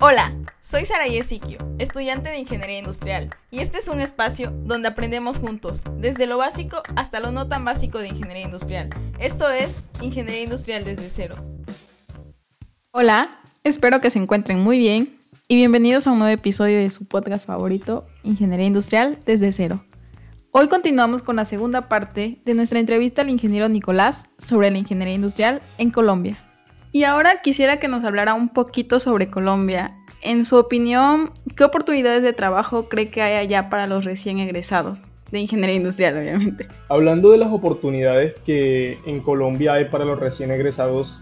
Hola, soy Sara Yesiquio, estudiante de Ingeniería Industrial, y este es un espacio donde aprendemos juntos, desde lo básico hasta lo no tan básico de Ingeniería Industrial. Esto es Ingeniería Industrial desde cero. Hola, espero que se encuentren muy bien y bienvenidos a un nuevo episodio de su podcast favorito, Ingeniería Industrial desde cero. Hoy continuamos con la segunda parte de nuestra entrevista al ingeniero Nicolás sobre la ingeniería industrial en Colombia. Y ahora quisiera que nos hablara un poquito sobre Colombia. En su opinión, ¿qué oportunidades de trabajo cree que hay allá para los recién egresados? De ingeniería industrial, obviamente. Hablando de las oportunidades que en Colombia hay para los recién egresados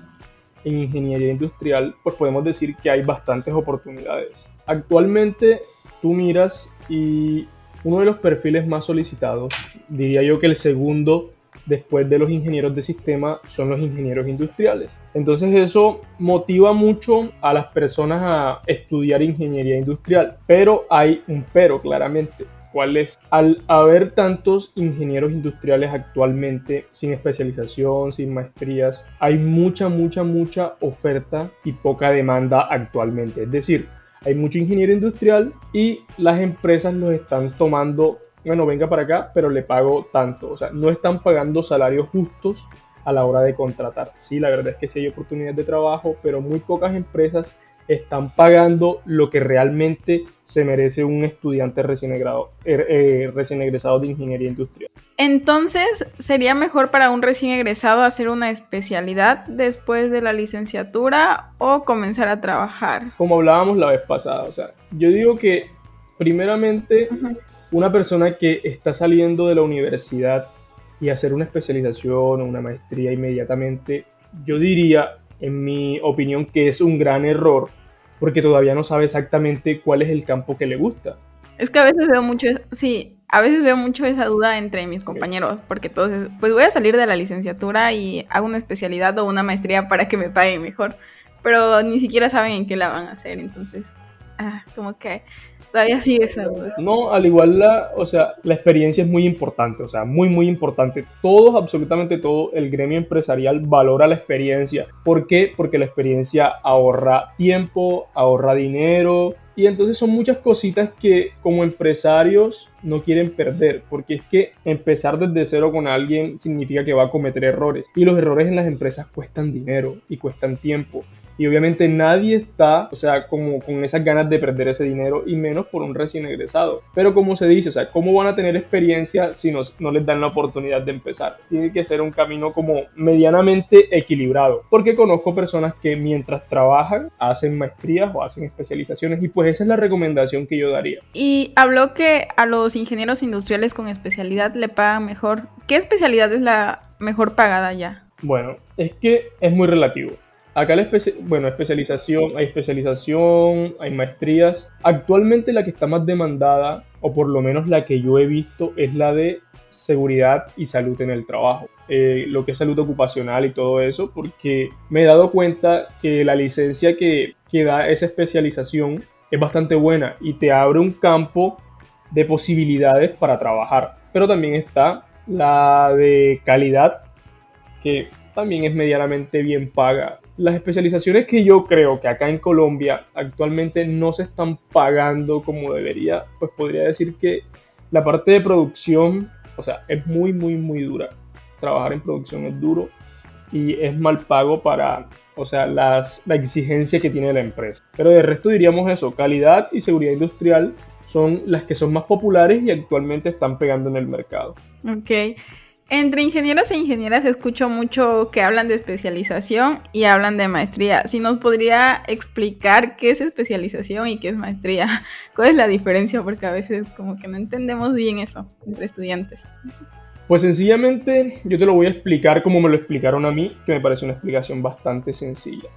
en ingeniería industrial, pues podemos decir que hay bastantes oportunidades. Actualmente tú miras y uno de los perfiles más solicitados, diría yo que el segundo después de los ingenieros de sistema son los ingenieros industriales. Entonces eso motiva mucho a las personas a estudiar ingeniería industrial, pero hay un pero claramente. ¿Cuál es? Al haber tantos ingenieros industriales actualmente sin especialización, sin maestrías, hay mucha, mucha, mucha oferta y poca demanda actualmente. Es decir, hay mucho ingeniero industrial y las empresas los están tomando bueno, venga para acá, pero le pago tanto. O sea, no están pagando salarios justos a la hora de contratar. Sí, la verdad es que sí hay oportunidades de trabajo, pero muy pocas empresas están pagando lo que realmente se merece un estudiante recién, egresado, er, eh, recién egresado de ingeniería industrial. Entonces, ¿sería mejor para un recién egresado hacer una especialidad después de la licenciatura o comenzar a trabajar? Como hablábamos la vez pasada, o sea, yo digo que primeramente una persona que está saliendo de la universidad y hacer una especialización o una maestría inmediatamente, yo diría, en mi opinión, que es un gran error porque todavía no sabe exactamente cuál es el campo que le gusta. Es que a veces veo mucho, sí, a veces veo mucho esa duda entre mis compañeros, porque entonces, pues voy a salir de la licenciatura y hago una especialidad o una maestría para que me paguen mejor, pero ni siquiera saben en qué la van a hacer, entonces, ah, como que Todavía sigue esa No, al igual la, o sea, la experiencia es muy importante, o sea, muy, muy importante. Todos, absolutamente todo, el gremio empresarial valora la experiencia. ¿Por qué? Porque la experiencia ahorra tiempo, ahorra dinero, y entonces son muchas cositas que como empresarios no quieren perder, porque es que empezar desde cero con alguien significa que va a cometer errores. Y los errores en las empresas cuestan dinero y cuestan tiempo y obviamente nadie está, o sea, como con esas ganas de perder ese dinero y menos por un recién egresado. Pero como se dice, o sea, ¿cómo van a tener experiencia si no, no les dan la oportunidad de empezar? Tiene que ser un camino como medianamente equilibrado, porque conozco personas que mientras trabajan hacen maestrías o hacen especializaciones y pues esa es la recomendación que yo daría. Y habló que a los ingenieros industriales con especialidad le pagan mejor. ¿Qué especialidad es la mejor pagada ya? Bueno, es que es muy relativo. Acá la bueno, especialización, hay especialización, hay maestrías. Actualmente la que está más demandada, o por lo menos la que yo he visto, es la de seguridad y salud en el trabajo. Eh, lo que es salud ocupacional y todo eso, porque me he dado cuenta que la licencia que, que da esa especialización es bastante buena y te abre un campo de posibilidades para trabajar. Pero también está la de calidad, que también es medianamente bien paga las especializaciones que yo creo que acá en Colombia actualmente no se están pagando como debería, pues podría decir que la parte de producción, o sea, es muy, muy, muy dura. Trabajar en producción es duro y es mal pago para, o sea, las, la exigencia que tiene la empresa. Pero de resto diríamos eso, calidad y seguridad industrial son las que son más populares y actualmente están pegando en el mercado. Ok. Entre ingenieros e ingenieras escucho mucho que hablan de especialización y hablan de maestría. Si nos podría explicar qué es especialización y qué es maestría, cuál es la diferencia, porque a veces como que no entendemos bien eso entre estudiantes. Pues sencillamente yo te lo voy a explicar como me lo explicaron a mí, que me parece una explicación bastante sencilla.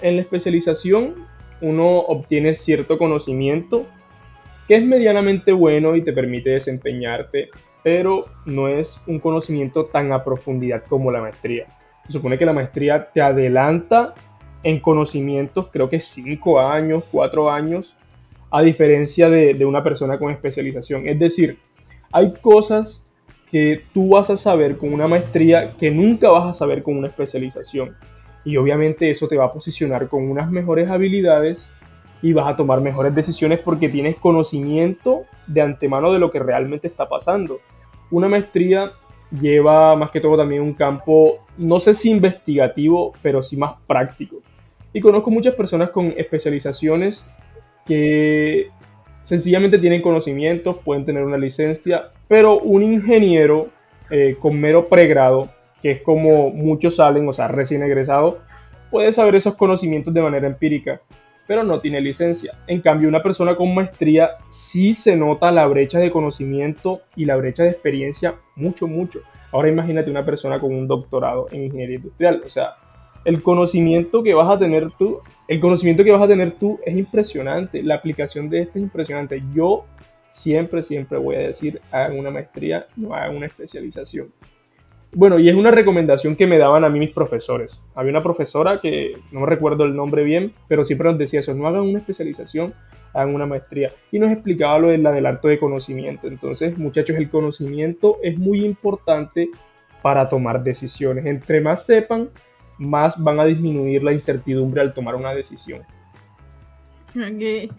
En la especialización uno obtiene cierto conocimiento que es medianamente bueno y te permite desempeñarte pero no es un conocimiento tan a profundidad como la maestría. Se supone que la maestría te adelanta en conocimientos, creo que 5 años, 4 años, a diferencia de, una persona con especialización. Es decir, hay cosas que tú vas a saber con una maestría que nunca vas a saber con una especialización. Y obviamente eso te va a posicionar con unas mejores habilidades y vas a tomar mejores decisiones porque tienes conocimiento de antemano de lo que realmente está pasando. Una maestría lleva más que todo también un campo, no sé si investigativo, pero sí más práctico. Y conozco muchas personas con especializaciones que sencillamente tienen conocimientos, pueden tener una licencia, pero un ingeniero eh, con mero pregrado, que es como muchos salen, o sea, recién egresado, puede saber esos conocimientos de manera empírica pero no tiene licencia. En cambio, una persona con maestría sí se nota la brecha de conocimiento y la brecha de experiencia mucho, mucho. Ahora imagínate una persona con un doctorado en ingeniería industrial, o sea, el conocimiento que vas a tener tú, el conocimiento que vas a tener tú es impresionante, la aplicación de este es impresionante. Yo siempre, siempre voy a decir, hagan una maestría, no hagan una especialización. Bueno, y es una recomendación que me daban a mí mis profesores. Había una profesora que no me recuerdo el nombre bien, pero siempre nos decía eso, no hagan una especialización, hagan una maestría. Y nos explicaba lo del adelanto de conocimiento. Entonces, muchachos, el conocimiento es muy importante para tomar decisiones. Entre más sepan, más van a disminuir la incertidumbre al tomar una decisión. Ok.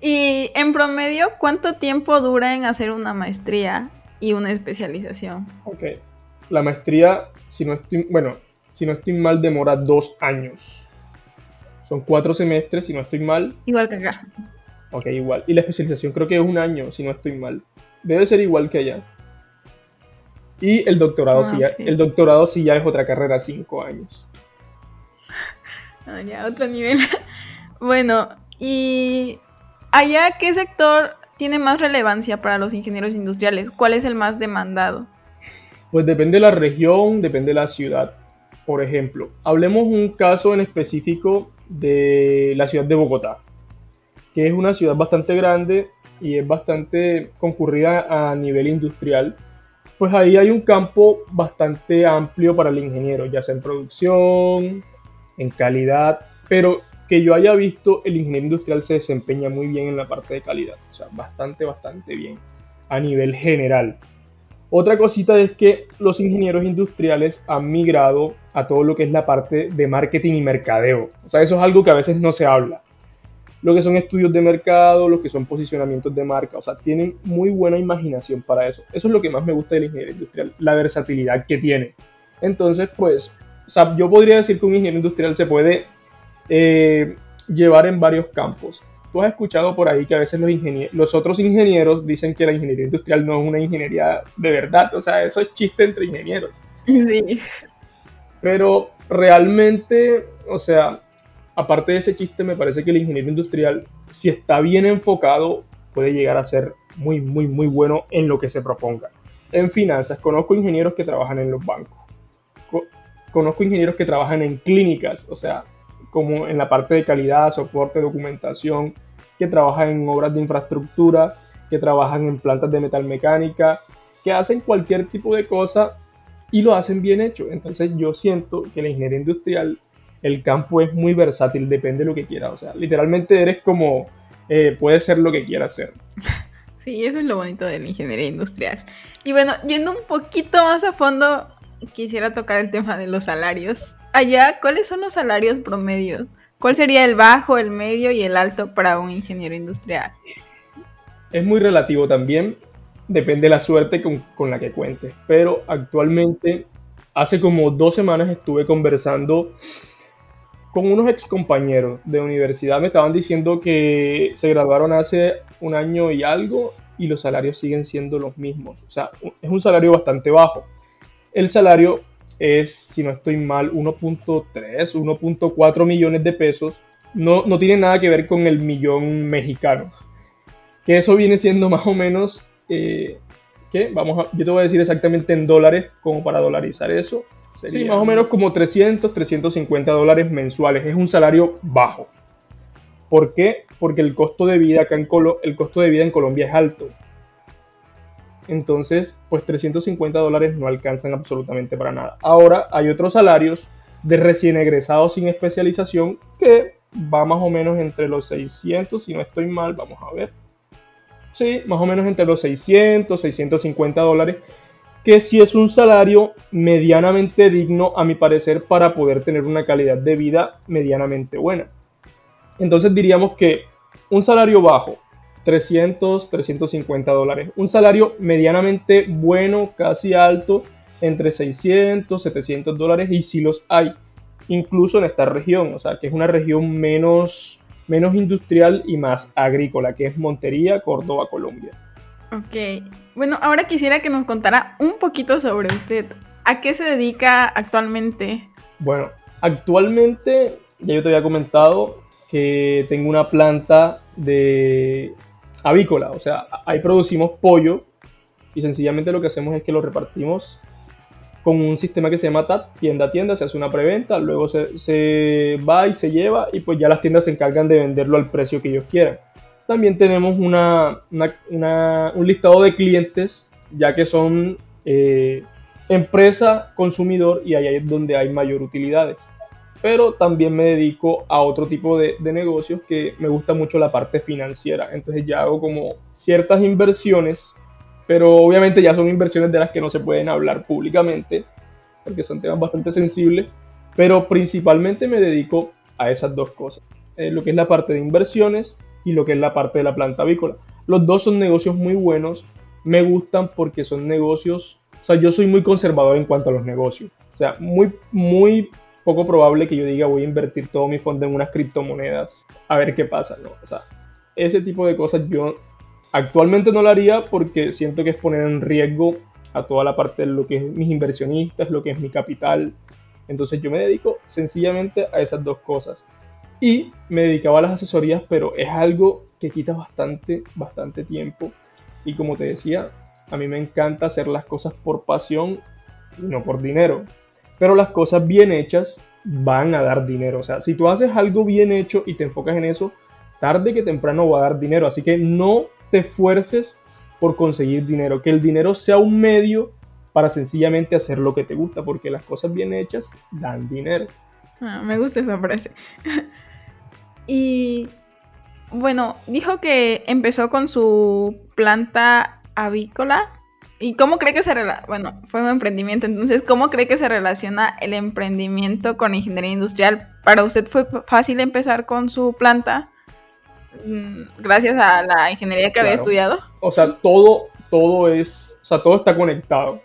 Y en promedio, ¿cuánto tiempo dura en hacer una maestría y una especialización? Ok. La maestría, si no estoy, bueno, si no estoy mal, demora dos años. Son cuatro semestres, si no estoy mal. Igual que acá. Ok, igual. Y la especialización creo que es un año, si no estoy mal. Debe ser igual que allá. Y el doctorado, sí, ya, el doctorado sí ya es otra carrera, cinco años. Ah, ya, otro nivel. bueno, y allá, ¿qué sector tiene más relevancia para los ingenieros industriales? ¿Cuál es el más demandado? Pues depende de la región, depende de la ciudad. Por ejemplo, hablemos un caso en específico de la ciudad de Bogotá, que es una ciudad bastante grande y es bastante concurrida a nivel industrial. Pues ahí hay un campo bastante amplio para el ingeniero, ya sea en producción, en calidad, pero que yo haya visto, el ingeniero industrial se desempeña muy bien en la parte de calidad, o sea, bastante, bastante bien a nivel general. Otra cosita es que los ingenieros industriales han migrado a todo lo que es la parte de marketing y mercadeo. O sea, eso es algo que a veces no se habla. Lo que son estudios de mercado, lo que son posicionamientos de marca, o sea, tienen muy buena imaginación para eso. Eso es lo que más me gusta del ingeniero industrial, la versatilidad que tiene. Entonces, pues, o sea, yo podría decir que un ingeniero industrial se puede eh, llevar en varios campos. Tú has escuchado por ahí que a veces los, los otros ingenieros dicen que la ingeniería industrial no es una ingeniería de verdad. O sea, eso es chiste entre ingenieros. Sí. Pero realmente, o sea, aparte de ese chiste, me parece que el ingeniero industrial, si está bien enfocado, puede llegar a ser muy, muy, muy bueno en lo que se proponga. En finanzas, conozco ingenieros que trabajan en los bancos. conozco ingenieros que trabajan en clínicas, o sea, como en la parte de calidad, soporte, documentación, que trabajan en obras de infraestructura, que trabajan en plantas de metalmecánica, que hacen cualquier tipo de cosa y lo hacen bien hecho. Entonces yo siento que la ingeniería industrial, el campo es muy versátil, depende de lo que quieras. O sea, literalmente eres como, eh, puedes ser lo que quieras ser. Sí, eso es lo bonito de la ingeniería industrial. Y bueno, yendo un poquito más a fondo, quisiera tocar el tema de los salarios. Allá, ¿cuáles son los salarios promedios? ¿Cuál sería el bajo, el medio y el alto para un ingeniero industrial? Es muy relativo también, depende de la suerte con, la que cuentes, pero actualmente, hace como dos semanas estuve conversando con unos ex compañeros de universidad, me estaban diciendo que se graduaron hace un año y algo y los salarios siguen siendo los mismos, o sea, es un salario bastante bajo. El salario es, si no estoy mal, 1.3, 1.4 millones de pesos. No, no tiene nada que ver con el millón mexicano. Que eso viene siendo más o menos, eh, ¿qué? Vamos a, yo te voy a decir exactamente en dólares, como para dolarizar eso. Sí, más o menos como 300, 350 dólares mensuales. Es un salario bajo. ¿Por qué? Porque el costo de vida acá en Colo el costo de vida en Colombia es alto. Entonces, pues 350 dólares no alcanzan absolutamente para nada. Ahora hay otros salarios de recién egresados sin especialización que va más o menos entre los 600, si no estoy mal, vamos a ver. Sí, más o menos entre los 600, 650 dólares, que sí es un salario medianamente digno, a mi parecer, para poder tener una calidad de vida medianamente buena. Entonces diríamos que un salario bajo, 300, 350 dólares. Un salario medianamente bueno, casi alto, entre 600, 700 dólares y si los hay, incluso en esta región, o sea, que es una región menos, menos industrial y más agrícola, que es Montería, Córdoba, Colombia. Ok, bueno, ahora quisiera que nos contara un poquito sobre usted. ¿A qué se dedica actualmente? Bueno, actualmente, ya yo te había comentado que tengo una planta de avícola, o sea, ahí producimos pollo y sencillamente lo que hacemos es que lo repartimos con un sistema que se llama TAT, tienda a tienda, se hace una preventa, luego se, va y se lleva y pues ya las tiendas se encargan de venderlo al precio que ellos quieran. También tenemos una, un listado de clientes, ya que son eh, empresa, consumidor y ahí es donde hay mayor utilidades. Pero también me dedico a otro tipo de, negocios que me gusta mucho la parte financiera. Entonces ya hago como ciertas inversiones pero obviamente ya son inversiones de las que no se pueden hablar públicamente, porque son temas bastante sensibles, pero principalmente me dedico a esas dos cosas, eh, lo que es la parte de inversiones y lo que es la parte de la planta avícola. Los dos son negocios muy buenos, me gustan porque son negocios, o sea, yo soy muy conservador en cuanto a los negocios, o sea, muy, muy poco probable que yo diga voy a invertir todo mi fondo en unas criptomonedas a ver qué pasa, ¿no? O sea, ese tipo de cosas yo Actualmente no lo haría porque siento que es poner en riesgo a toda la parte de lo que es mis inversionistas, lo que es mi capital. Entonces yo me dedico sencillamente a esas dos cosas. Y me dedicaba a las asesorías, pero es algo que quita bastante, bastante tiempo. Y como te decía, a mí me encanta hacer las cosas por pasión y no por dinero. Pero las cosas bien hechas van a dar dinero. O sea, si tú haces algo bien hecho y te enfocas en eso, tarde que temprano va a dar dinero. Así que no te esfuerces por conseguir dinero, que el dinero sea un medio para sencillamente hacer lo que te gusta, porque las cosas bien hechas dan dinero. Ah, me gusta esa frase. y bueno, dijo que empezó con su planta avícola. ¿Y cómo cree que se relaciona? Bueno, fue un emprendimiento, entonces, ¿cómo cree que se relaciona el emprendimiento con ingeniería industrial? ¿Para usted fue fácil empezar con su planta? Mm, gracias a la ingeniería que había estudiado. O sea, todo, todo es, o sea, todo está conectado.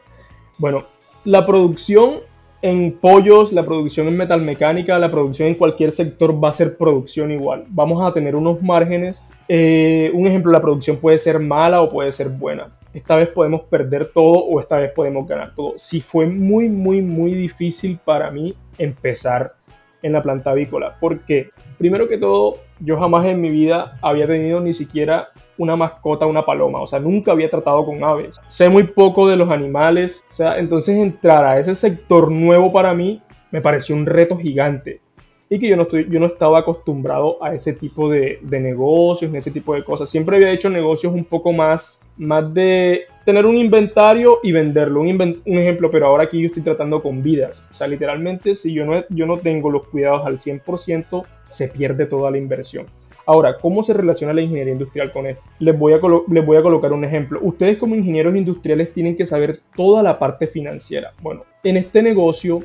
Bueno, la producción en pollos, la producción en metalmecánica, la producción en cualquier sector va a ser producción igual. Vamos a tener unos márgenes. Eh, un ejemplo, la producción puede ser mala o puede ser buena. Esta vez podemos perder todo o esta vez podemos ganar todo. Si fue muy, muy, muy difícil para mí empezar en la planta avícola. porque Primero que todo, yo jamás en mi vida había tenido ni siquiera una mascota, una paloma, o sea, nunca había tratado con aves. Sé muy poco de los animales, o sea, entonces entrar a ese sector nuevo para mí me pareció un reto gigante y que yo no, estoy, yo no estaba acostumbrado a ese tipo de, de negocios, ese tipo de cosas. Siempre había hecho negocios un poco más, más de tener un inventario y venderlo. Un, un, ejemplo, pero ahora aquí yo estoy tratando con vidas. O sea, literalmente, si yo no, yo no tengo los cuidados al 100%, se pierde toda la inversión. Ahora, ¿cómo se relaciona la ingeniería industrial con esto? Les voy, a les voy a colocar un ejemplo. Ustedes como ingenieros industriales tienen que saber toda la parte financiera. Bueno, en este negocio,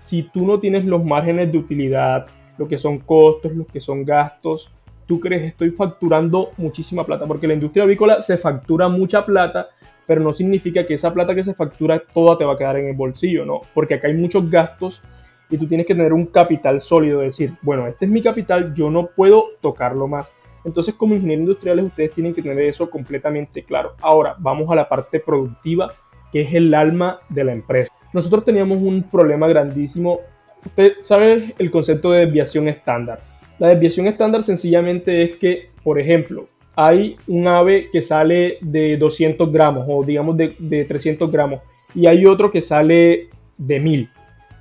si tú no tienes los márgenes de utilidad, lo que son costos, lo que son gastos, tú crees estoy facturando muchísima plata, porque la industria avícola se factura mucha plata, pero no significa que esa plata que se factura toda te va a quedar en el bolsillo, ¿no? Porque acá hay muchos gastos y tú tienes que tener un capital sólido, decir, bueno, este es mi capital, yo no puedo tocarlo más. Entonces, como ingenieros industriales, ustedes tienen que tener eso completamente claro. Ahora, vamos a la parte productiva, que es el alma de la empresa. Nosotros teníamos un problema grandísimo. Usted sabe el concepto de desviación estándar. La desviación estándar sencillamente es que, por ejemplo, hay un ave que sale de 200 gramos o digamos de, de 300 gramos y hay otro que sale de 1000.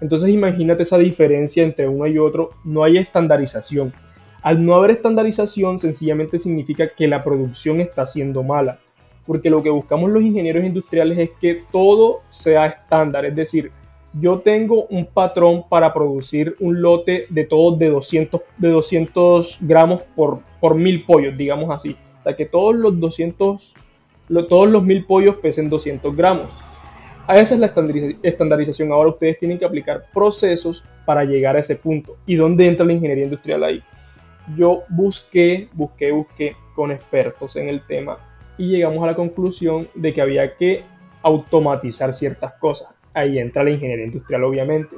Entonces imagínate esa diferencia entre uno y otro, no hay estandarización. Al no haber estandarización sencillamente significa que la producción está siendo mala, porque lo que buscamos los ingenieros industriales es que todo sea estándar, es decir, yo tengo un patrón para producir un lote de todos de 200, de 200 gramos por, por mil pollos, digamos así. O sea, que todos los 200, todos los mil pollos pesen 200 gramos. Esa es la estandarización. Ahora ustedes tienen que aplicar procesos para llegar a ese punto. ¿Y dónde entra la ingeniería industrial ahí? yo busqué, busqué, busqué con expertos en el tema y llegamos a la conclusión de que había que automatizar ciertas cosas. Ahí entra la ingeniería industrial, obviamente.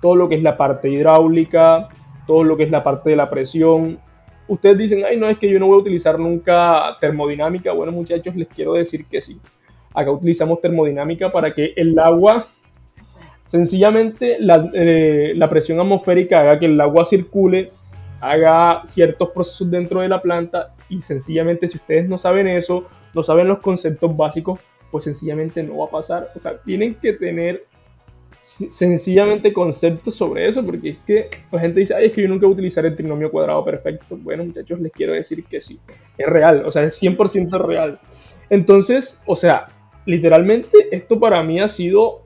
Todo lo que es la parte hidráulica, todo lo que es la parte de la presión. Ustedes dicen, ay, no, es que yo no voy a utilizar nunca termodinámica. Bueno, muchachos, les quiero decir que sí. Acá utilizamos termodinámica para que el agua, sencillamente la, eh, la presión atmosférica haga que el agua circule, haga ciertos procesos dentro de la planta y sencillamente si ustedes no saben eso, no saben los conceptos básicos, pues sencillamente no va a pasar. O sea, tienen que tener sencillamente conceptos sobre eso, porque es que la gente dice, ay, es que yo nunca voy a utilizar el trinomio cuadrado perfecto. Bueno, muchachos, les quiero decir que sí, es real, o sea, es 100% real. Entonces, o sea, literalmente esto para mí ha sido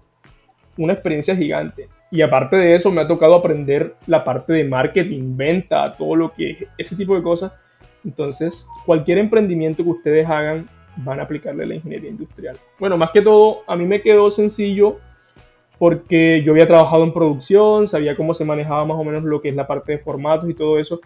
una experiencia gigante. Y aparte de eso, me ha tocado aprender la parte de marketing, venta, todo lo que ese tipo de cosas. Entonces, cualquier emprendimiento que ustedes hagan, van a aplicarle la ingeniería industrial. Bueno, más que todo, a mí me quedó sencillo porque yo había trabajado en producción, sabía cómo se manejaba más o menos lo que es la parte de formatos y todo eso,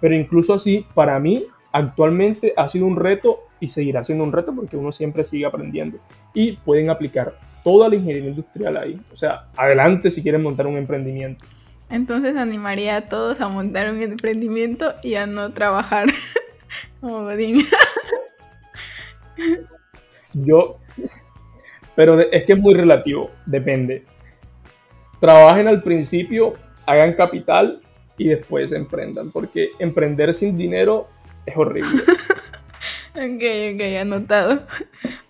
pero incluso así, para mí, actualmente ha sido un reto y seguirá siendo un reto porque uno siempre sigue aprendiendo y pueden aplicar toda la ingeniería industrial ahí. O sea, adelante si quieren montar un emprendimiento. Entonces animaría a todos a montar un emprendimiento y a no trabajar como Godín. Yo, pero es que es muy relativo, depende. Trabajen al principio, hagan capital y después emprendan, porque emprender sin dinero es horrible. ok, ok, anotado.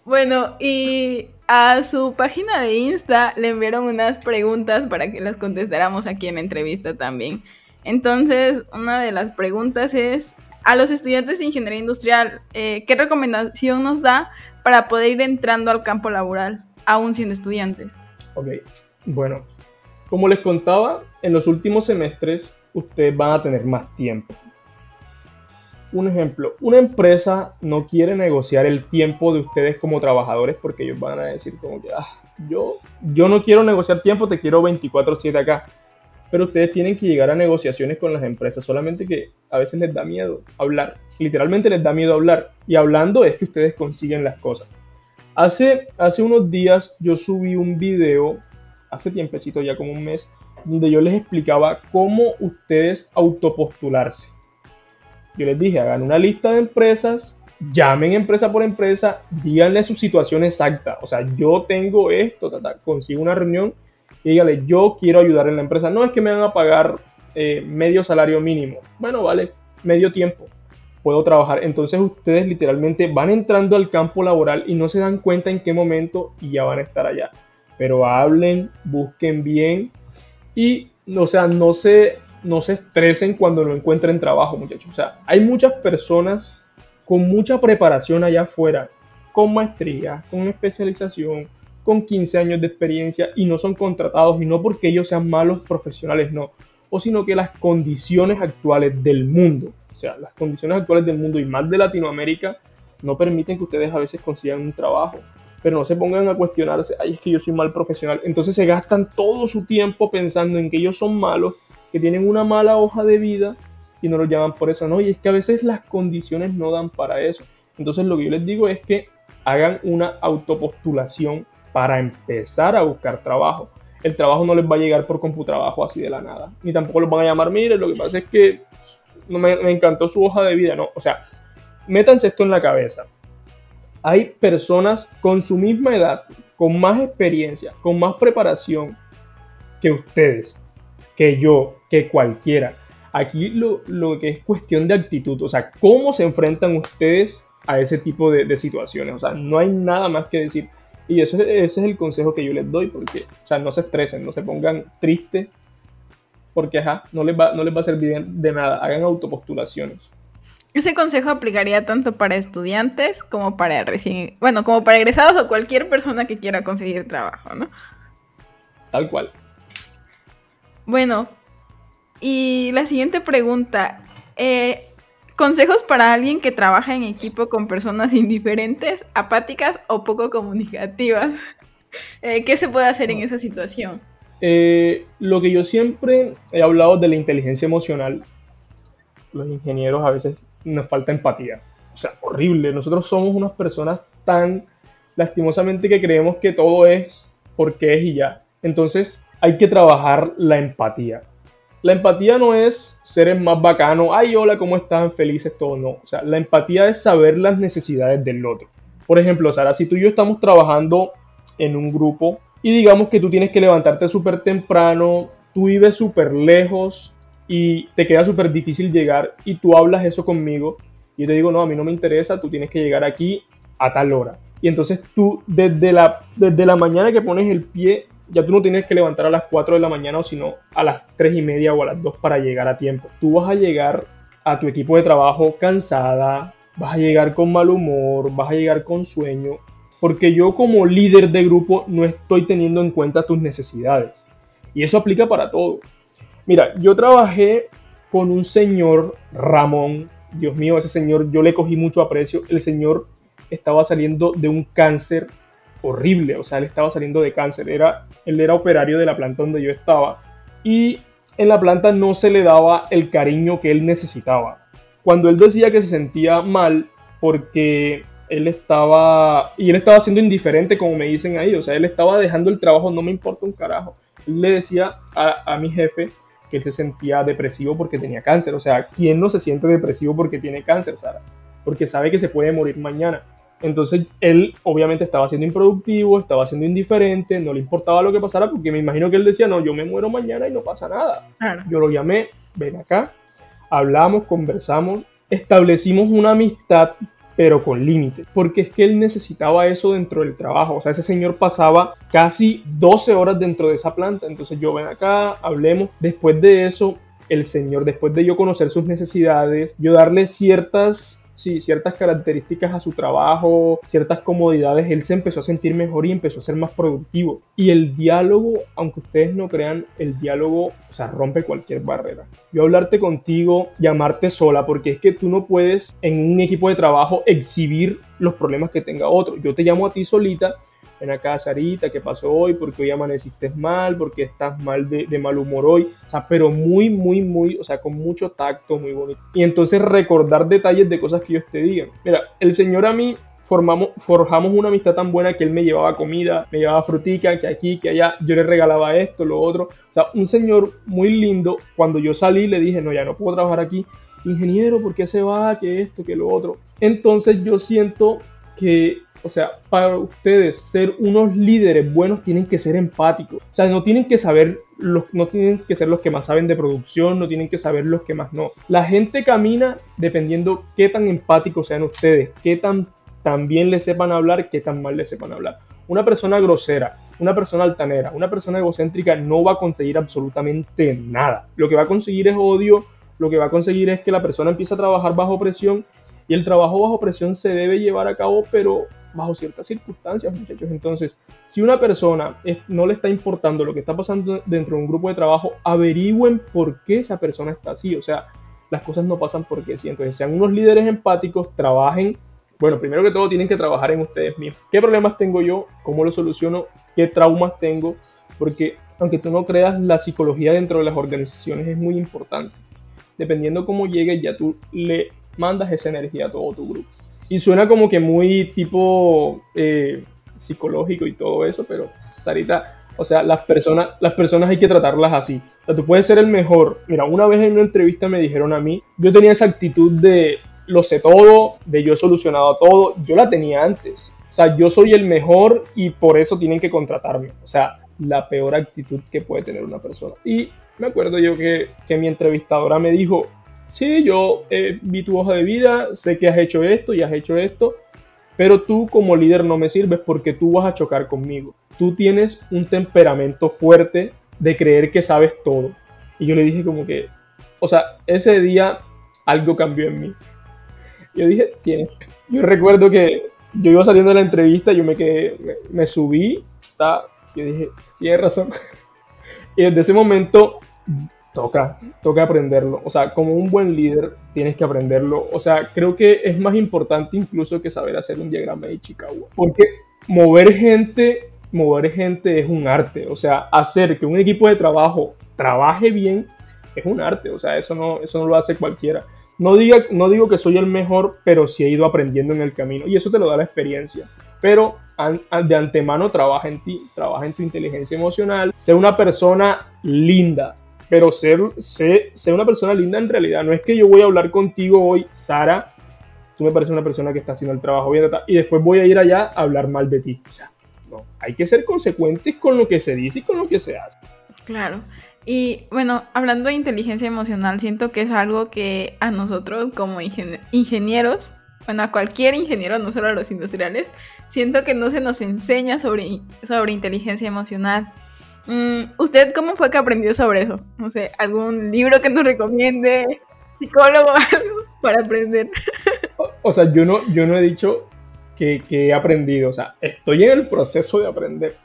Bueno, y a su página de Insta le enviaron unas preguntas para que las contestáramos aquí en la entrevista también. Entonces, una de las preguntas es, a los estudiantes de ingeniería industrial, eh, ¿qué recomendación nos da para poder ir entrando al campo laboral, aún siendo estudiantes? Ok, bueno, como les contaba, en los últimos semestres ustedes van a tener más tiempo. Un ejemplo, una empresa no quiere negociar el tiempo de ustedes como trabajadores porque ellos van a decir como que, ah, yo, yo no quiero negociar tiempo, te quiero 24/7 acá pero ustedes tienen que llegar a negociaciones con las empresas, solamente que a veces les da miedo hablar, literalmente les da miedo hablar, y hablando es que ustedes consiguen las cosas. Hace, hace unos días yo subí un video, hace tiempecito ya como un mes, donde yo les explicaba cómo ustedes autopostularse. Yo les dije, hagan una lista de empresas, llamen empresa por empresa, díganle su situación exacta. O sea, yo tengo esto, consigo una reunión y dígale, yo quiero ayudar en la empresa. No es que me van a pagar eh, medio salario mínimo. Bueno, vale, medio tiempo. Puedo trabajar. Entonces ustedes literalmente van entrando al campo laboral y no se dan cuenta en qué momento y ya van a estar allá. Pero hablen, busquen bien y, o sea, no se, no se estresen cuando no encuentren trabajo, muchachos. O sea, hay muchas personas con mucha preparación allá afuera, con maestría, con especialización, con 15 años de experiencia y no son contratados y no porque ellos sean malos profesionales, no, o sino que las condiciones actuales del mundo, o sea, las condiciones actuales del mundo y más de Latinoamérica no permiten que ustedes a veces consigan un trabajo. Pero no se pongan a cuestionarse, ay, es que yo soy mal profesional. Entonces se gastan todo su tiempo pensando en que ellos son malos, que tienen una mala hoja de vida y no lo llaman por eso. No, y es que a veces las condiciones no dan para eso. Entonces lo que yo les digo es que hagan una autopostulación para empezar a buscar trabajo. El trabajo no les va a llegar por computrabajo así de la nada. Ni tampoco los van a llamar, mire, lo que pasa es que no me, me encantó su hoja de vida. No, o sea, métanse esto en la cabeza. Hay personas con su misma edad, con más experiencia, con más preparación que ustedes, que yo, que cualquiera. Aquí lo, lo, que es cuestión de actitud, o sea, cómo se enfrentan ustedes a ese tipo de, de situaciones. O sea, no hay nada más que decir. Y eso, ese es el consejo que yo les doy, porque, o sea, no se estresen, no se pongan tristes, porque, ajá, no les va, no les va a servir de nada, hagan autopostulaciones. Ese consejo aplicaría tanto para estudiantes como para recién, bueno, como para egresados o cualquier persona que quiera conseguir trabajo, ¿no? Tal cual. Bueno, y la siguiente pregunta, eh, Consejos para alguien que trabaja en equipo con personas indiferentes, apáticas o poco comunicativas. Eh, ¿Qué se puede hacer en esa situación? Eh, lo que yo siempre he hablado de la inteligencia emocional los ingenieros a veces nos falta empatía. O sea, horrible. Nosotros somos unas personas tan lastimosamente que creemos que todo es porque es y ya. Entonces hay que trabajar la empatía. La empatía no es ser el más bacano, ay, hola, ¿cómo están? Felices, todo, no. O sea, la empatía es saber las necesidades del otro. Por ejemplo, Sara, si tú y yo estamos trabajando en un grupo y digamos que tú tienes que levantarte súper temprano, tú vives súper lejos y te queda súper difícil llegar y tú hablas eso conmigo y yo te digo, no, a mí no me interesa, tú tienes que llegar aquí a tal hora. Y entonces tú desde la, desde la mañana que pones el pie, ya tú no tienes que levantar a las 4 de la mañana o sino a las 3 y media o a las 2 para llegar a tiempo. Tú vas a llegar a tu equipo de trabajo cansada, vas a llegar con mal humor, vas a llegar con sueño, porque yo como líder de grupo no estoy teniendo en cuenta tus necesidades. Y eso aplica para todo. Mira, yo trabajé con un señor, Ramón, Dios mío, ese señor yo le cogí mucho aprecio. El señor estaba saliendo de un cáncer horrible, o sea, él estaba saliendo de cáncer. Era, él era operario de la planta donde yo estaba. Y en la planta no se le daba el cariño que él necesitaba. Cuando él decía que se sentía mal porque él estaba, y él estaba siendo indiferente, como me dicen ahí, o sea, él estaba dejando el trabajo, no me importa un carajo. Él le decía a, a mi jefe que él se sentía depresivo porque tenía cáncer. O sea, ¿quién no se siente depresivo porque tiene cáncer, Sara? Porque sabe que se puede morir mañana. Entonces él obviamente estaba siendo improductivo, estaba siendo indiferente, no le importaba lo que pasara porque me imagino que él decía, no, yo me muero mañana y no pasa nada. Yo lo llamé, ven acá, hablamos, conversamos, establecimos una amistad pero con límites, porque es que él necesitaba eso dentro del trabajo, o sea, ese señor pasaba casi 12 horas dentro de esa planta, entonces yo ven acá, hablemos, después de eso, el señor, después de yo conocer sus necesidades, yo darle ciertas sí, ciertas características a su trabajo, ciertas comodidades, él se empezó a sentir mejor y empezó a ser más productivo. Y el diálogo, aunque ustedes no crean, el diálogo, o sea, rompe cualquier barrera. Yo hablarte contigo, llamarte sola, porque es que tú no puedes en un equipo de trabajo exhibir los problemas que tenga otro. Yo te llamo a ti solita ven acá, Sarita, ¿qué pasó hoy? ¿Por qué hoy amaneciste mal? ¿Por qué estás mal de, de, mal humor hoy? O sea, pero muy, muy, muy, o sea, con mucho tacto, muy bonito. Y entonces recordar detalles de cosas que ellos te digan. Mira, el Señor a mí Formamos, forjamos una amistad tan buena que él me llevaba comida, me llevaba frutica, que aquí, que allá, yo le regalaba esto, lo otro. O sea, un señor muy lindo. Cuando yo salí le dije, no, ya no puedo trabajar aquí. Ingeniero, ¿por qué se va? Que esto, que lo otro. Entonces yo siento que o sea, para ustedes ser unos líderes buenos tienen que ser empáticos. O sea, no tienen que saber, los, no tienen que ser los que más saben de producción, no tienen que saber los que más no. La gente camina dependiendo qué tan empáticos sean ustedes, qué tan, tan bien les sepan hablar, qué tan mal les sepan hablar. Una persona grosera, una persona altanera, una persona egocéntrica no va a conseguir absolutamente nada. Lo que va a conseguir es odio, lo que va a conseguir es que la persona empiece a trabajar bajo presión y el trabajo bajo presión se debe llevar a cabo, pero bajo ciertas circunstancias, muchachos. Entonces, si una persona no le está importando lo que está pasando dentro de un grupo de trabajo, averigüen por qué esa persona está así. O sea, las cosas no pasan porque sí. Entonces, sean unos líderes empáticos, trabajen. Bueno, primero que todo tienen que trabajar en ustedes mismos. ¿Qué problemas tengo yo? ¿Cómo los soluciono? ¿Qué traumas tengo? Porque aunque tú no creas, la psicología dentro de las organizaciones es muy importante. Dependiendo cómo llegue, ya tú le mandas esa energía a todo tu grupo. Y suena como que muy tipo eh, psicológico y todo eso, pero Sarita, o sea, las personas, las personas hay que tratarlas así. O sea, tú puedes ser el mejor. Mira, una vez en una entrevista me dijeron a mí, yo tenía esa actitud de lo sé todo, de yo he solucionado todo, yo la tenía antes. O sea, yo soy el mejor y por eso tienen que contratarme. O sea, la peor actitud que puede tener una persona. Y me acuerdo yo que, que mi entrevistadora me dijo, sí, yo eh, vi tu hoja de vida, sé que has hecho esto y has hecho esto, pero tú como líder no me sirves porque tú vas a chocar conmigo. Tú tienes un temperamento fuerte de creer que sabes todo. Y yo le dije como que, o sea, ese día algo cambió en mí. Yo dije, tiene. Yo recuerdo que yo iba saliendo de la entrevista, yo me me, subí, está, yo dije, tiene razón. Y desde ese momento toca, toca aprenderlo. O sea, como un buen líder tienes que aprenderlo. O sea, creo que es más importante incluso que saber hacer un diagrama de Chicago. Porque mover gente, mover gente es un arte. O sea, hacer que un equipo de trabajo trabaje bien es un arte. O sea, eso no, eso no lo hace cualquiera. no, diga, no digo que soy el mejor, pero sí he ido aprendiendo en el camino y eso te lo da la experiencia. Pero de antemano trabaja en ti, trabaja en tu inteligencia emocional, sé una persona linda, pero ser, sé, sé una persona linda en realidad. No es que yo voy a hablar contigo hoy, Sara, tú me pareces una persona que está haciendo el trabajo bien y después voy a ir allá a hablar mal de ti. O sea, no, hay que ser consecuentes con lo que se dice y con lo que se hace. Claro. Y bueno, hablando de inteligencia emocional, siento que es algo que a nosotros como ingenieros, bueno, a cualquier ingeniero, no solo a los industriales, siento que no se nos enseña sobre, sobre inteligencia emocional. Mm, ¿Usted cómo fue que aprendió sobre eso? No sé, algún libro que nos recomiende, psicólogo, para aprender. O, sea, yo no, yo no he dicho que, he aprendido, o sea, estoy en el proceso de aprender.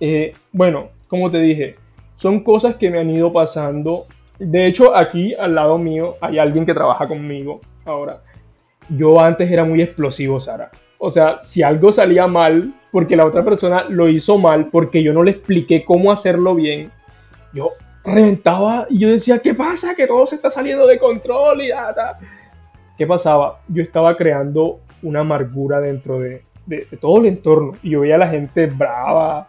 Eh, bueno, como te dije, son cosas que me han ido pasando. De hecho, aquí al lado mío hay alguien que trabaja conmigo ahora. Yo antes era muy explosivo, Sara. O sea, si algo salía mal, porque la otra persona lo hizo mal, porque yo no le expliqué cómo hacerlo bien, yo reventaba y yo decía, ¿qué pasa? Que todo se está saliendo de control y nada. ¿Qué pasaba? Yo estaba creando una amargura dentro de, de, todo el entorno y yo veía a la gente brava.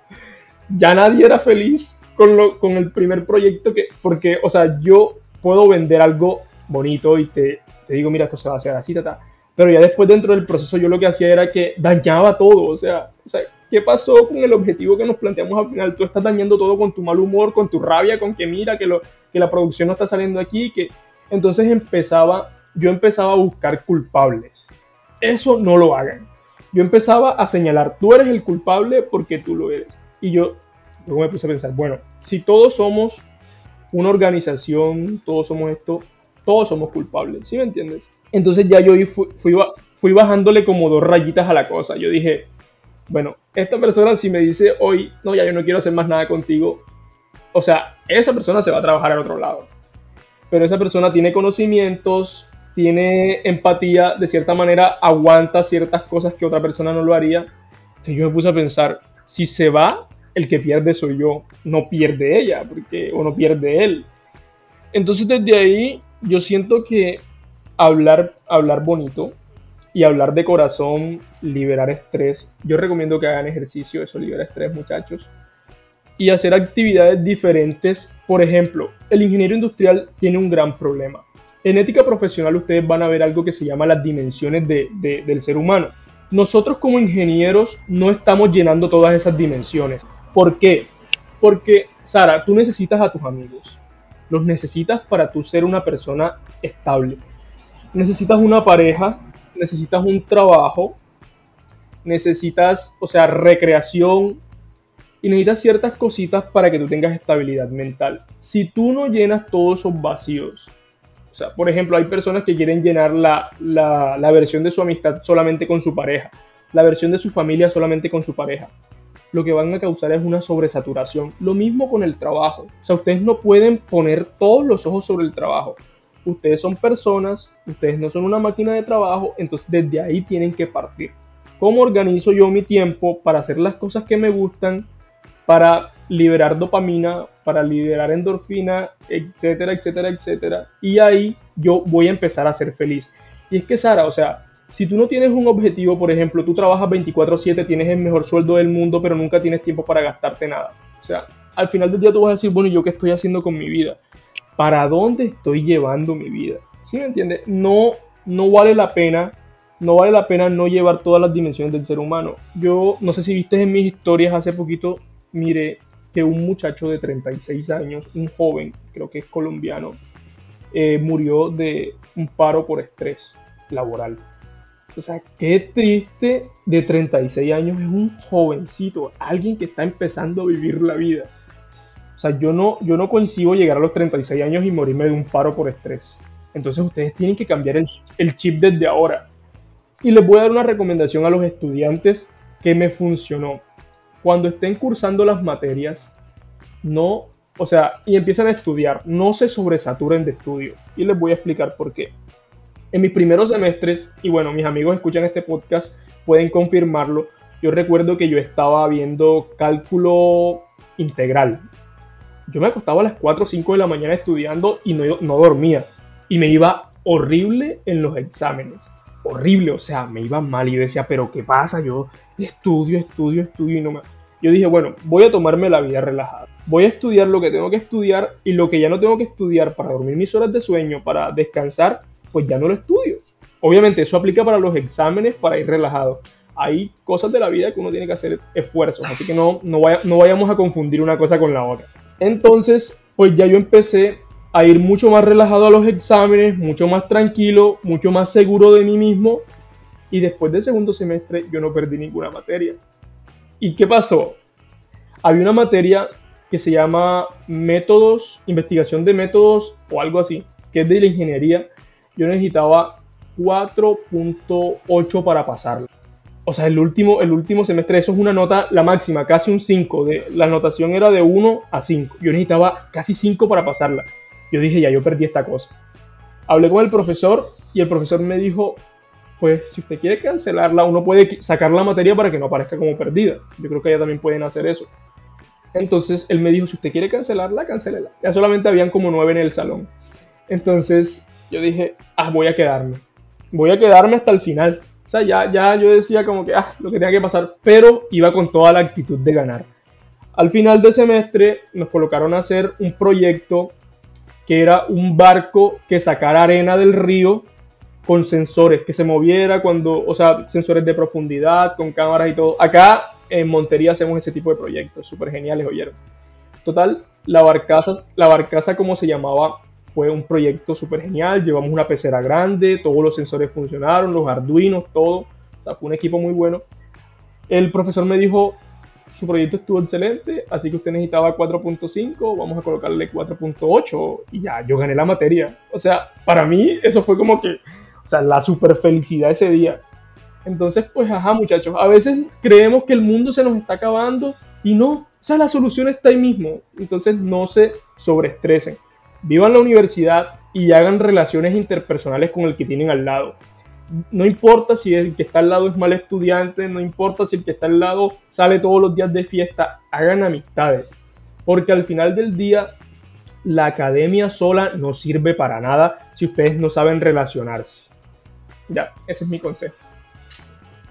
Ya nadie era feliz con, lo, con el primer proyecto que, porque, o sea, yo puedo vender algo bonito y te, te digo, mira, esto se va a hacer así, ta, Pero ya después dentro del proceso yo lo que hacía era que dañaba todo, o sea, o sea, ¿qué pasó con el objetivo que nos planteamos al final? Tú estás dañando todo con tu mal humor, con tu rabia, con que mira que, lo, que la producción no está saliendo aquí, que entonces empezaba, yo empezaba a buscar culpables. Eso no lo hagan. Yo empezaba a señalar, tú eres el culpable porque tú lo eres. Y yo luego me puse a pensar, bueno, si todos somos una organización, todos somos esto, todos somos culpables, ¿sí me entiendes? Entonces ya yo fui, fui, bajándole como dos rayitas a la cosa. Yo dije, bueno, esta persona si me dice hoy, no, ya yo no quiero hacer más nada contigo, o sea, esa persona se va a trabajar al otro lado. Pero esa persona tiene conocimientos, tiene empatía, de cierta manera aguanta ciertas cosas que otra persona no lo haría. Entonces yo me puse a pensar, si se va, el que pierde soy yo, no pierde ella, porque, o no pierde él. Entonces desde ahí yo siento que hablar, hablar bonito y hablar de corazón, liberar estrés, yo recomiendo que hagan ejercicio, eso libera estrés muchachos, y hacer actividades diferentes. Por ejemplo, el ingeniero industrial tiene un gran problema. En ética profesional ustedes van a ver algo que se llama las dimensiones del ser humano. Nosotros como ingenieros no estamos llenando todas esas dimensiones. ¿Por qué? Porque, Sara, tú necesitas a tus amigos. Los necesitas para tú ser una persona estable. Necesitas una pareja, necesitas un trabajo, necesitas, o sea, recreación y necesitas ciertas cositas para que tú tengas estabilidad mental. Si tú no llenas todos esos vacíos, o sea, por ejemplo, hay personas que quieren llenar la, la, la versión de su amistad solamente con su pareja, la versión de su familia solamente con su pareja lo que van a causar es una sobresaturación. Lo mismo con el trabajo. O sea, ustedes no pueden poner todos los ojos sobre el trabajo. Ustedes son personas, ustedes no son una máquina de trabajo, entonces desde ahí tienen que partir. ¿Cómo organizo yo mi tiempo para hacer las cosas que me gustan, para liberar dopamina, para liberar endorfina, etcétera, etcétera, etcétera? Y ahí yo voy a empezar a ser feliz. Y es que Sara, o sea, si tú no tienes un objetivo, por ejemplo, tú trabajas 24/7, tienes el mejor sueldo del mundo, pero nunca tienes tiempo para gastarte nada. O sea, al final del día tú vas a decir, bueno, ¿yo qué estoy haciendo con mi vida? ¿Para dónde estoy llevando mi vida? ¿Sí me entiendes? No, no vale la pena, no vale la pena no llevar todas las dimensiones del ser humano. Yo no sé si viste en mis historias hace poquito, mire que un muchacho de 36 años, un joven, creo que es colombiano, eh, murió de un paro por estrés laboral. O sea, qué triste de 36 años es un jovencito, alguien que está empezando a vivir la vida. O sea, yo no, yo no coincido llegar a los 36 años y morirme de un paro por estrés. Entonces ustedes tienen que cambiar el, el chip desde ahora. Y les voy a dar una recomendación a los estudiantes que me funcionó. Cuando estén cursando las materias, no, o sea, y empiezan a estudiar, no se sobresaturen de estudio. Y les voy a explicar por qué. En mis primeros semestres, y bueno, mis amigos escuchan este podcast, pueden confirmarlo, yo recuerdo que yo estaba viendo cálculo integral. Yo me acostaba a las 4 o 5 de la mañana estudiando y no, no dormía. Y me iba horrible en los exámenes. Horrible, o sea, me iba mal y decía, pero ¿qué pasa? Yo estudio, estudio, estudio y no me... Yo dije, bueno, voy a tomarme la vida relajada. Voy a estudiar lo que tengo que estudiar y lo que ya no tengo que estudiar para dormir mis horas de sueño, para descansar, pues ya no lo estudio. Obviamente eso aplica para los exámenes, para ir relajado. Hay cosas de la vida que uno tiene que hacer esfuerzos, así que no, no, no vayamos a confundir una cosa con la otra. Entonces, pues ya yo empecé a ir mucho más relajado a los exámenes, mucho más tranquilo, mucho más seguro de mí mismo. Y después del segundo semestre yo no perdí ninguna materia. ¿Y qué pasó? Había una materia que se llama métodos, investigación de métodos o algo así, que es de la ingeniería. Yo necesitaba 4.8 para pasarla. O sea, el último, el último semestre, eso es una nota, la máxima, casi un 5. De, la anotación era de 1 a 5. Yo necesitaba casi 5 para pasarla. Yo dije, ya, yo perdí esta cosa. Hablé con el profesor y el profesor me dijo, pues si usted quiere cancelarla, uno puede sacar la materia para que no aparezca como perdida. Yo creo que ya también pueden hacer eso. Entonces él me dijo, si usted quiere cancelarla, cancélela. Ya solamente habían como nueve en el salón. Entonces yo dije, ah, voy a quedarme. Voy a quedarme hasta el final. Sea, ya, ya yo decía como que, ah, lo que tenía que pasar, pero iba con toda la actitud de ganar. Al final del semestre nos colocaron a hacer un proyecto que era un barco que sacara arena del río con sensores, que se moviera cuando, o sea, sensores de profundidad, con cámaras y todo. Acá en Montería hacemos ese tipo de proyectos, súper geniales, oyeron. Total, la barcaza, la barcaza como se llamaba, fue un proyecto súper genial, llevamos una pecera grande, todos los sensores funcionaron, los arduinos, todo. O sea, fue un equipo muy bueno. El profesor me dijo, su proyecto estuvo excelente, así que usted necesitaba 4.5, vamos a colocarle 4.8 y ya, yo gané la materia. O sea, para mí eso fue como que, o sea, la super felicidad ese día. Entonces, pues, ajá, muchachos, a veces creemos que el mundo se nos está acabando y no, o sea, la solución está ahí mismo. Entonces, no se sobreestresen. Vivan la universidad y hagan relaciones interpersonales con el que tienen al lado no importa si el que está al lado es mal estudiante, no importa si el que está al lado sale todos los días de fiesta, hagan amistades. Porque al final del día, la academia sola no sirve para nada si ustedes no saben relacionarse. Ya, ese es mi consejo.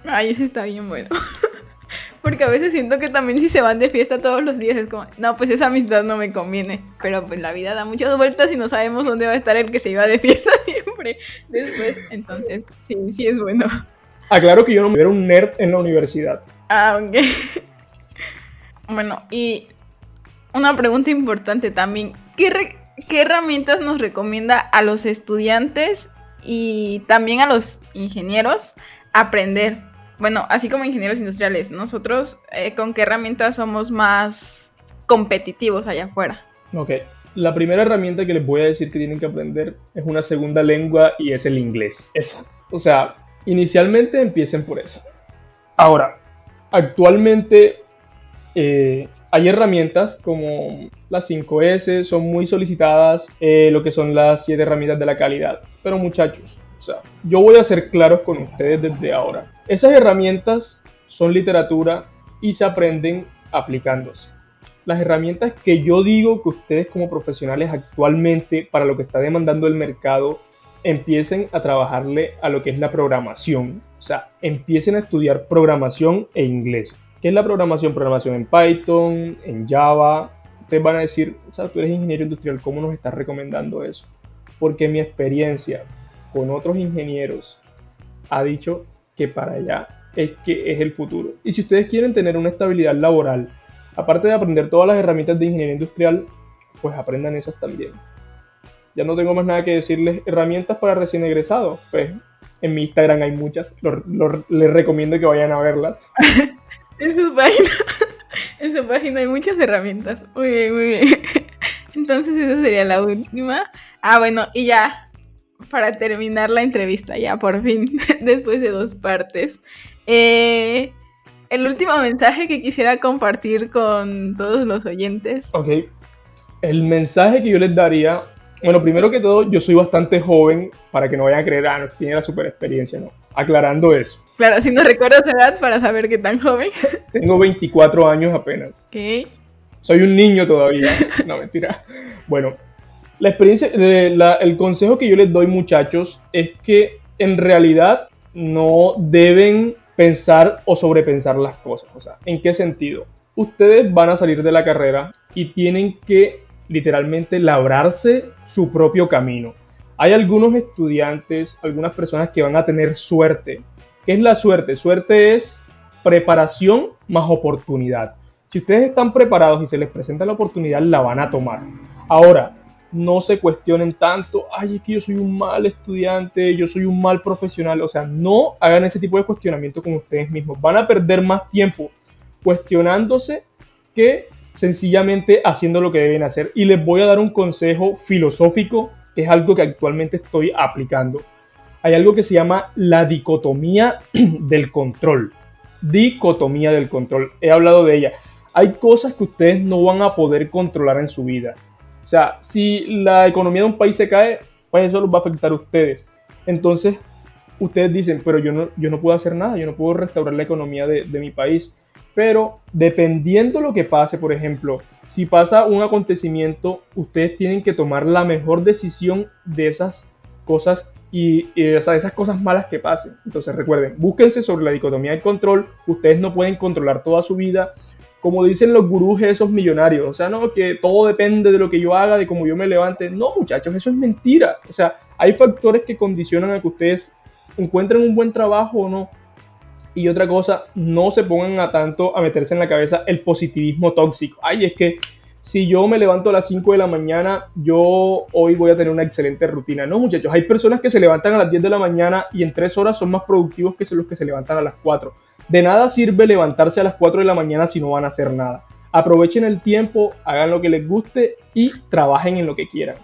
Ay, ese está bien bueno. Porque a veces siento que también si se van de fiesta todos los días es como, no, pues esa amistad no me conviene. Pero pues la vida da muchas vueltas y no sabemos dónde va a estar el que se iba de fiesta siempre después. Entonces, sí, sí es bueno. Aclaro que yo no me era un nerd en la universidad. Ah, ok. Bueno, y una pregunta importante también. ¿Qué, ¿Qué herramientas nos recomienda a los estudiantes y también a los ingenieros aprender bueno, así como ingenieros industriales, nosotros eh, con qué herramientas somos más competitivos allá afuera. Ok, la primera herramienta que les voy a decir que tienen que aprender es una segunda lengua y es el inglés. Esa. O sea, inicialmente empiecen por eso. Ahora, actualmente eh, hay herramientas como las 5S, son muy solicitadas, eh, lo que son las 7 herramientas de la calidad. Pero muchachos, o sea, yo voy a ser claros con ustedes desde ahora. Esas herramientas son literatura y se aprenden aplicándose. Las herramientas que yo digo que ustedes como profesionales actualmente para lo que está demandando el mercado empiecen a trabajarle a lo que es la programación. O sea, empiecen a estudiar programación e inglés. ¿Qué es la programación? Programación en Python, en Java. Ustedes van a decir, o sea, tú eres ingeniero industrial, ¿cómo nos estás recomendando eso? Porque mi experiencia con otros ingenieros ha dicho que para allá es que es el futuro. Y si ustedes quieren tener una estabilidad laboral, aparte de aprender todas las herramientas de ingeniería industrial, pues aprendan esas también. Ya no tengo más nada que decirles. Herramientas para recién egresados. Pues en mi Instagram hay muchas. les recomiendo que vayan a verlas. en su página. En su página hay muchas herramientas. Muy bien, muy bien. Entonces esa sería la última. Ah, bueno, y ya para terminar la entrevista, ya por fin, después de dos partes. Eh, el último mensaje que quisiera compartir con todos los oyentes. Ok. El mensaje que yo les daría, bueno, primero que todo, yo soy bastante joven para que no vayan a creer, ah, no tiene la super experiencia, ¿no? Aclarando eso. Claro, si no recuerdas edad para saber qué tan joven. Tengo 24 años apenas. Ok. Soy un niño todavía. No, mentira. Bueno, La experiencia, el consejo que yo les doy muchachos es que en realidad no deben pensar o sobrepensar las cosas. O sea, ¿en qué sentido? Ustedes van a salir de la carrera y tienen que literalmente labrarse su propio camino. Hay algunos estudiantes, algunas personas que van a tener suerte. ¿Qué es la suerte? Suerte es preparación más oportunidad. Si ustedes están preparados y se les presenta la oportunidad, la van a tomar. Ahora, no se cuestionen tanto, ay, es que yo soy un mal estudiante, yo soy un mal profesional. O sea, no hagan ese tipo de cuestionamiento con ustedes mismos. Van a perder más tiempo cuestionándose que sencillamente haciendo lo que deben hacer. Y les voy a dar un consejo filosófico, que es algo que actualmente estoy aplicando. Hay algo que se llama la dicotomía del control. Dicotomía del control. He hablado de ella. Hay cosas que ustedes no van a poder controlar en su vida o sea, si la economía de un país se cae, pues eso los va a afectar a ustedes. Entonces, ustedes dicen, pero yo no, yo no puedo hacer nada, yo no puedo restaurar la economía de, mi país. Pero dependiendo lo que pase, por ejemplo, si pasa un acontecimiento, ustedes tienen que tomar la mejor decisión de esas cosas y, y esas cosas malas que pasen. Entonces recuerden, búsquense sobre la dicotomía del control. Ustedes no pueden controlar toda su vida como dicen los gurús esos millonarios, o sea, no, que todo depende de lo que yo haga, de cómo yo me levante. No, muchachos, eso es mentira. O sea, hay factores que condicionan a que ustedes encuentren un buen trabajo o no. Y otra cosa, no se pongan a tanto a meterse en la cabeza el positivismo tóxico. Ay, es que si yo me levanto a las 5 de la mañana, yo hoy voy a tener una excelente rutina. No, muchachos, hay personas que se levantan a las 10 de la mañana y en 3 horas son más productivos que los que se levantan a las 4. De nada sirve levantarse a las 4 de la mañana si no van a hacer nada. Aprovechen el tiempo, hagan lo que les guste y trabajen en lo que quieran.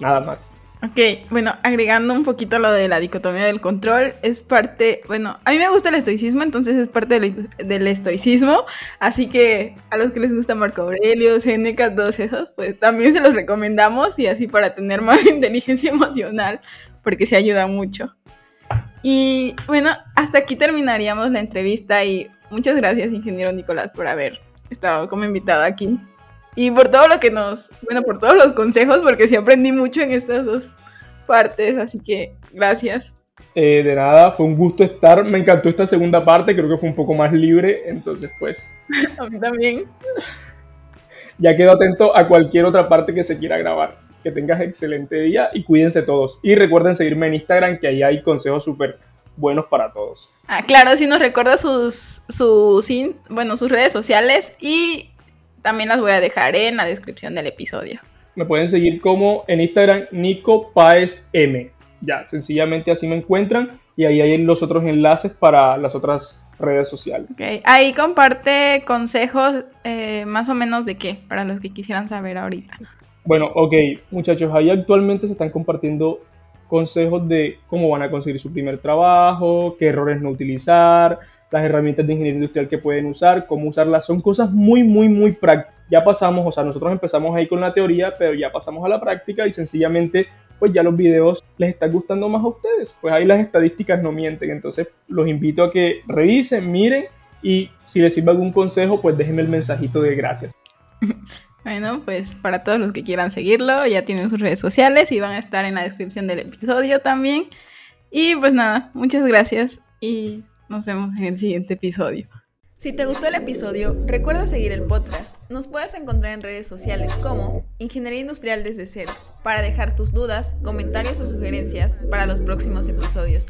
Nada más. Ok, bueno, agregando un poquito lo de la dicotomía del control, es parte, bueno, a mí me gusta el estoicismo, entonces es parte del, estoicismo, así que a los que les gusta Marco Aurelio, Seneca, todos esos, pues también se los recomendamos y así para tener más inteligencia emocional, porque se ayuda mucho. Y bueno, hasta aquí terminaríamos la entrevista y muchas gracias, ingeniero Nicolás, por haber estado como invitado aquí. Y por todo lo que nos, bueno, por todos los consejos, porque sí aprendí mucho en estas dos partes, así que gracias. Eh, de nada, fue un gusto estar, me encantó esta segunda parte, creo que fue un poco más libre, entonces pues... A mí también. Ya quedo atento a cualquier otra parte que se quiera grabar que tengas excelente día y cuídense todos. Y recuerden seguirme en Instagram, que ahí hay consejos súper buenos para todos. Ah, claro, si nos recuerda sus, sus, bueno, sus redes sociales y también las voy a dejar en la descripción del episodio. Me pueden seguir como en Instagram Nico Paez M. Ya, sencillamente así me encuentran y ahí hay los otros enlaces para las otras redes sociales. Okay. Ahí comparte consejos eh, más o menos de qué, para los que quisieran saber ahorita. Bueno, ok, muchachos, ahí actualmente se están compartiendo consejos de cómo van a conseguir su primer trabajo, qué errores no utilizar, las herramientas de ingeniería industrial que pueden usar, cómo usarlas. Son cosas muy, muy, muy prácticas. Ya pasamos, o sea, nosotros empezamos ahí con la teoría, pero ya pasamos a la práctica y sencillamente, pues ya los videos les están gustando más a ustedes. Pues ahí las estadísticas no mienten. Entonces, los invito a que revisen, miren y si les sirve algún consejo, pues déjenme el mensajito de gracias. Bueno, pues para todos los que quieran seguirlo, ya tienen sus redes sociales y van a estar en la descripción del episodio también. Y pues nada, muchas gracias y nos vemos en el siguiente episodio. Si te gustó el episodio, recuerda seguir el podcast. Nos puedes encontrar en redes sociales como Ingeniería Industrial desde cero para dejar tus dudas, comentarios o sugerencias para los próximos episodios.